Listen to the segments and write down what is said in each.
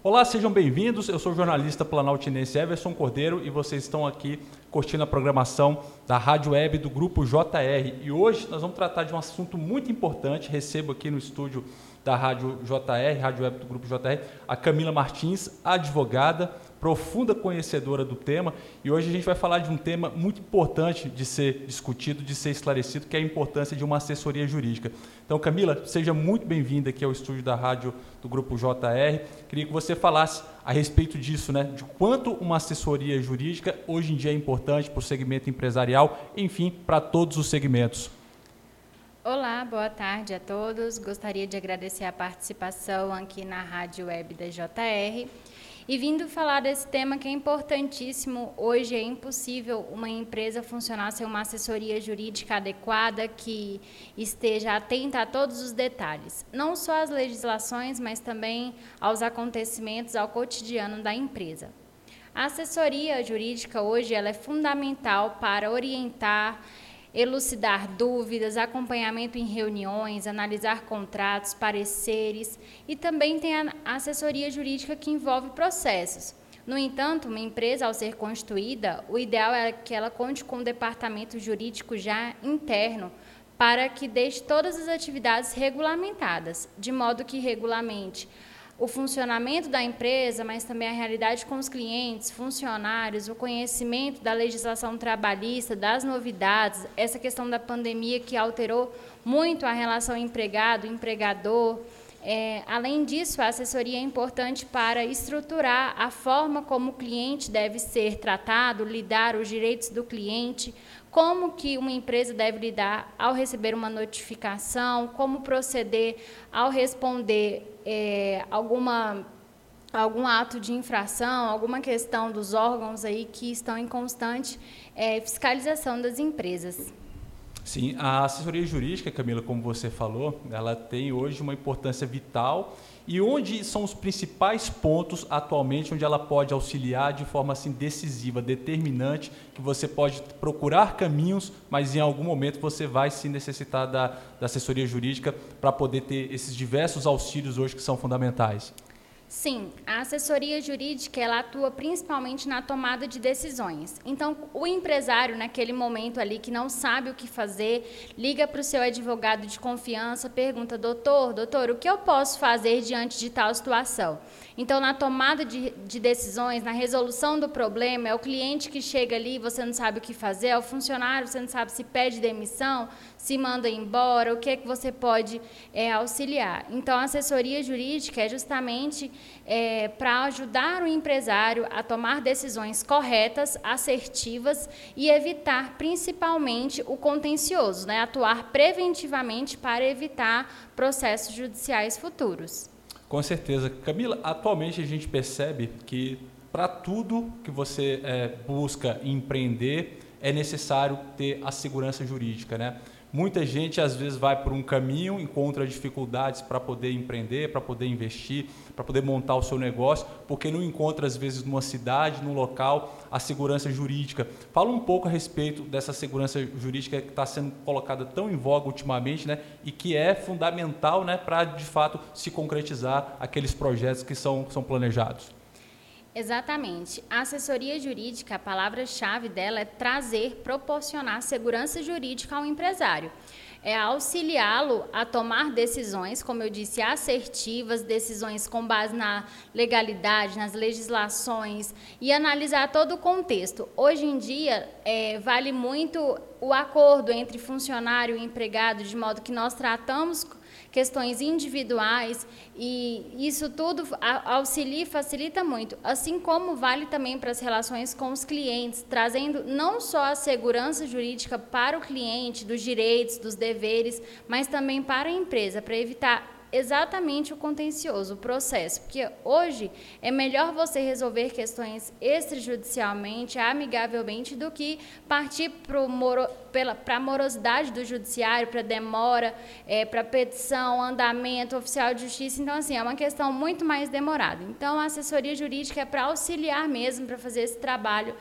Olá, sejam bem-vindos. Eu sou o jornalista planaltinense Everson Cordeiro e vocês estão aqui curtindo a programação da Rádio Web do Grupo JR. E hoje nós vamos tratar de um assunto muito importante. Recebo aqui no estúdio da Rádio JR, Rádio Web do Grupo JR, a Camila Martins, advogada, profunda conhecedora do tema. E hoje a gente vai falar de um tema muito importante de ser discutido, de ser esclarecido, que é a importância de uma assessoria jurídica. Então, Camila, seja muito bem-vinda aqui ao estúdio da Rádio do Grupo JR. Queria que você falasse a respeito disso, né? De quanto uma assessoria jurídica hoje em dia é importante para o segmento empresarial, enfim, para todos os segmentos. Olá, boa tarde a todos. Gostaria de agradecer a participação aqui na Rádio Web da JR. E vindo falar desse tema que é importantíssimo, hoje é impossível uma empresa funcionar sem uma assessoria jurídica adequada que esteja atenta a todos os detalhes, não só às legislações, mas também aos acontecimentos, ao cotidiano da empresa. A assessoria jurídica hoje ela é fundamental para orientar elucidar dúvidas, acompanhamento em reuniões, analisar contratos, pareceres e também tem a assessoria jurídica que envolve processos. No entanto, uma empresa, ao ser constituída, o ideal é que ela conte com um departamento jurídico já interno para que deixe todas as atividades regulamentadas, de modo que regulamente o funcionamento da empresa, mas também a realidade com os clientes, funcionários, o conhecimento da legislação trabalhista, das novidades, essa questão da pandemia que alterou muito a relação empregado-empregador. É, além disso, a assessoria é importante para estruturar a forma como o cliente deve ser tratado, lidar os direitos do cliente, como que uma empresa deve lidar ao receber uma notificação, como proceder ao responder é, alguma algum ato de infração, alguma questão dos órgãos aí que estão em constante é, fiscalização das empresas. Sim, a assessoria jurídica, Camila, como você falou, ela tem hoje uma importância vital e onde são os principais pontos atualmente onde ela pode auxiliar de forma assim decisiva, determinante, que você pode procurar caminhos, mas em algum momento você vai se necessitar da, da assessoria jurídica para poder ter esses diversos auxílios hoje que são fundamentais. Sim, a assessoria jurídica ela atua principalmente na tomada de decisões. Então, o empresário naquele momento ali que não sabe o que fazer, liga para o seu advogado de confiança, pergunta: "Doutor, doutor, o que eu posso fazer diante de tal situação?" Então, na tomada de, de decisões, na resolução do problema, é o cliente que chega ali, você não sabe o que fazer, é o funcionário, você não sabe se pede demissão, se manda embora, o que é que você pode é, auxiliar. Então, a assessoria jurídica é justamente é, para ajudar o empresário a tomar decisões corretas, assertivas e evitar principalmente o contencioso, né? atuar preventivamente para evitar processos judiciais futuros. Com certeza. Camila, atualmente a gente percebe que para tudo que você é, busca empreender é necessário ter a segurança jurídica, né? Muita gente às vezes vai por um caminho, encontra dificuldades para poder empreender, para poder investir, para poder montar o seu negócio, porque não encontra às vezes numa cidade, num local, a segurança jurídica. Fala um pouco a respeito dessa segurança jurídica que está sendo colocada tão em voga ultimamente, né, e que é fundamental, né, para de fato se concretizar aqueles projetos que são, são planejados. Exatamente. A assessoria jurídica, a palavra-chave dela é trazer, proporcionar segurança jurídica ao empresário. É auxiliá-lo a tomar decisões, como eu disse, assertivas, decisões com base na legalidade, nas legislações e analisar todo o contexto. Hoje em dia, é, vale muito o acordo entre funcionário e empregado, de modo que nós tratamos questões individuais e isso tudo auxilia e facilita muito, assim como vale também para as relações com os clientes, trazendo não só a segurança jurídica para o cliente, dos direitos, dos deveres, mas também para a empresa, para evitar exatamente o contencioso, o processo, porque hoje é melhor você resolver questões extrajudicialmente, amigavelmente, do que partir para a morosidade do judiciário, para demora, é, para petição, andamento, oficial de justiça. Então, assim, é uma questão muito mais demorada. Então, a assessoria jurídica é para auxiliar mesmo, para fazer esse trabalho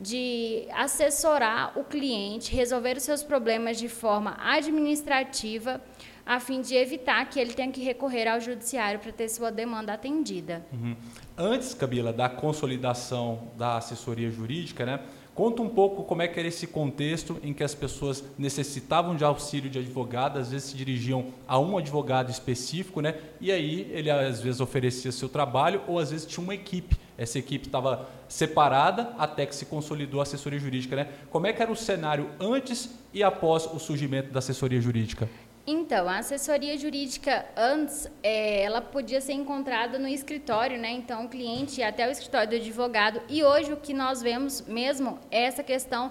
de assessorar o cliente, resolver os seus problemas de forma administrativa, a fim de evitar que ele tenha que recorrer ao judiciário para ter sua demanda atendida. Uhum. Antes, Camila, da consolidação da assessoria jurídica, né? Conta um pouco como é que era esse contexto em que as pessoas necessitavam de auxílio de advogado, às vezes se dirigiam a um advogado específico, né? E aí ele às vezes oferecia seu trabalho ou às vezes tinha uma equipe. Essa equipe estava separada até que se consolidou a assessoria jurídica, né? Como é que era o cenário antes e após o surgimento da assessoria jurídica? Então, a assessoria jurídica antes, é, ela podia ser encontrada no escritório, né? Então, o cliente ia até o escritório do advogado. E hoje o que nós vemos mesmo é essa questão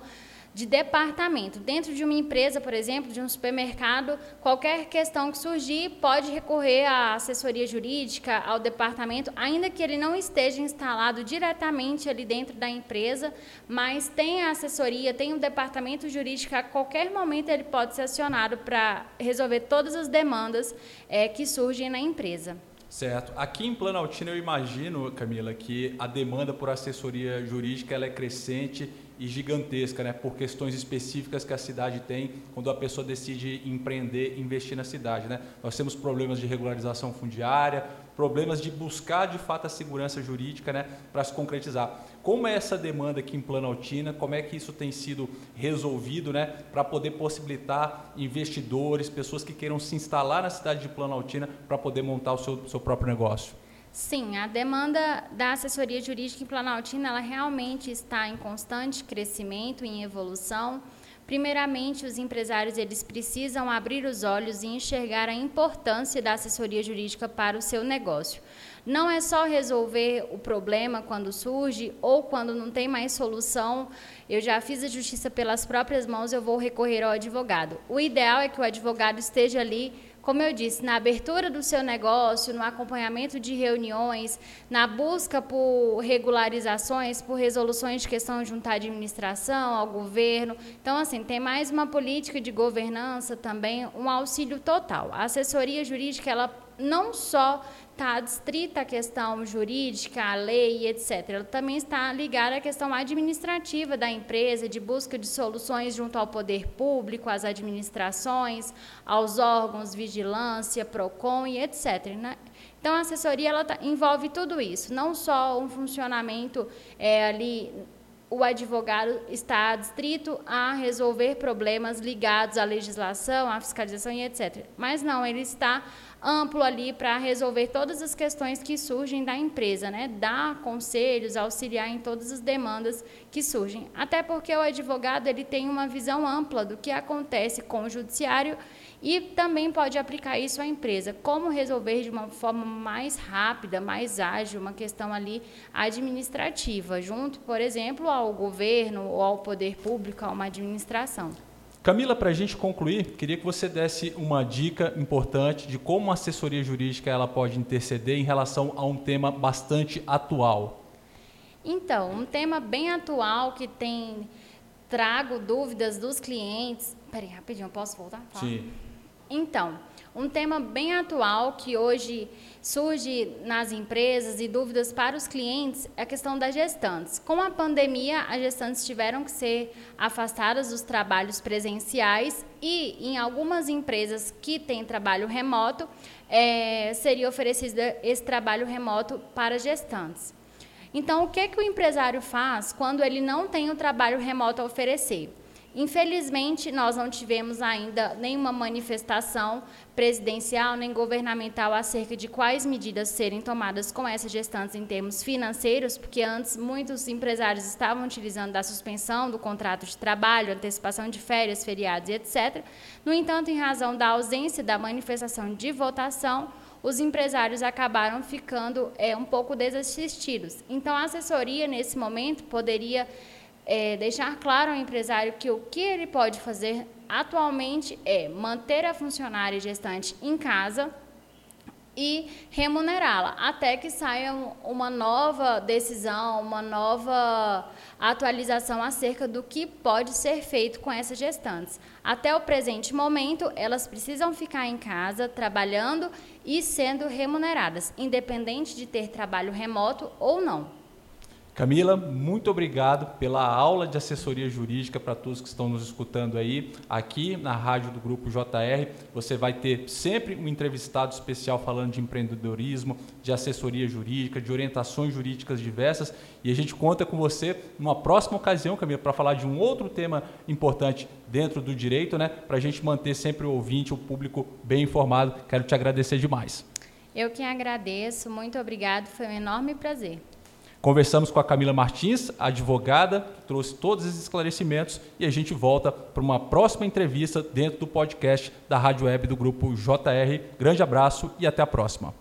de departamento. Dentro de uma empresa, por exemplo, de um supermercado, qualquer questão que surgir pode recorrer à assessoria jurídica, ao departamento, ainda que ele não esteja instalado diretamente ali dentro da empresa, mas tem a assessoria, tem o departamento jurídico, a qualquer momento ele pode ser acionado para resolver todas as demandas é, que surgem na empresa. Certo. Aqui em Planaltina eu imagino, Camila, que a demanda por assessoria jurídica ela é crescente e gigantesca, né, por questões específicas que a cidade tem quando a pessoa decide empreender, investir na cidade, né? Nós temos problemas de regularização fundiária, problemas de buscar de fato a segurança jurídica, né, para se concretizar. Como é essa demanda aqui em Planaltina? Como é que isso tem sido resolvido, né, para poder possibilitar investidores, pessoas que queiram se instalar na cidade de Planaltina para poder montar o seu, seu próprio negócio? Sim, a demanda da assessoria jurídica em Planaltina ela realmente está em constante crescimento, em evolução. Primeiramente, os empresários eles precisam abrir os olhos e enxergar a importância da assessoria jurídica para o seu negócio. Não é só resolver o problema quando surge ou quando não tem mais solução. Eu já fiz a justiça pelas próprias mãos, eu vou recorrer ao advogado. O ideal é que o advogado esteja ali como eu disse, na abertura do seu negócio, no acompanhamento de reuniões, na busca por regularizações, por resoluções de questão junto à administração, ao governo. Então, assim, tem mais uma política de governança também, um auxílio total. A assessoria jurídica, ela não só está adstrita à questão jurídica, à lei, etc. Ela também está ligada à questão administrativa da empresa, de busca de soluções junto ao poder público, às administrações, aos órgãos, vigilância, PROCON e etc. Né? Então, a assessoria ela tá, envolve tudo isso, não só um funcionamento é, ali o advogado está adstrito a resolver problemas ligados à legislação, à fiscalização e etc. Mas não, ele está amplo ali para resolver todas as questões que surgem da empresa, né? Dar conselhos, auxiliar em todas as demandas que surgem. Até porque o advogado ele tem uma visão ampla do que acontece com o judiciário e também pode aplicar isso à empresa. Como resolver de uma forma mais rápida, mais ágil, uma questão ali administrativa, junto, por exemplo, ao governo ou ao poder público, a uma administração. Camila, para a gente concluir, queria que você desse uma dica importante de como a assessoria jurídica ela pode interceder em relação a um tema bastante atual. Então, um tema bem atual que tem trago dúvidas dos clientes. Peraí, rapidinho, posso voltar? Fala. Sim. Então, um tema bem atual que hoje surge nas empresas e dúvidas para os clientes é a questão das gestantes. Com a pandemia, as gestantes tiveram que ser afastadas dos trabalhos presenciais e, em algumas empresas que têm trabalho remoto, é, seria oferecido esse trabalho remoto para gestantes. Então, o que, que o empresário faz quando ele não tem o trabalho remoto a oferecer? Infelizmente, nós não tivemos ainda nenhuma manifestação presidencial nem governamental acerca de quais medidas serem tomadas com essas gestantes em termos financeiros, porque antes muitos empresários estavam utilizando da suspensão do contrato de trabalho, antecipação de férias, feriados e etc. No entanto, em razão da ausência da manifestação de votação, os empresários acabaram ficando é, um pouco desassistidos. Então, a assessoria, nesse momento, poderia é, deixar claro ao empresário que o que ele pode fazer atualmente é manter a funcionária gestante em casa e remunerá-la até que saia uma nova decisão, uma nova atualização acerca do que pode ser feito com essas gestantes. Até o presente momento, elas precisam ficar em casa trabalhando e sendo remuneradas, independente de ter trabalho remoto ou não. Camila, muito obrigado pela aula de assessoria jurídica para todos que estão nos escutando aí, aqui na rádio do Grupo JR. Você vai ter sempre um entrevistado especial falando de empreendedorismo, de assessoria jurídica, de orientações jurídicas diversas. E a gente conta com você numa próxima ocasião, Camila, para falar de um outro tema importante dentro do direito, né? Para a gente manter sempre o ouvinte, o público bem informado. Quero te agradecer demais. Eu que agradeço, muito obrigado, foi um enorme prazer. Conversamos com a Camila Martins, advogada, que trouxe todos esses esclarecimentos e a gente volta para uma próxima entrevista dentro do podcast da Rádio Web do Grupo JR. Grande abraço e até a próxima.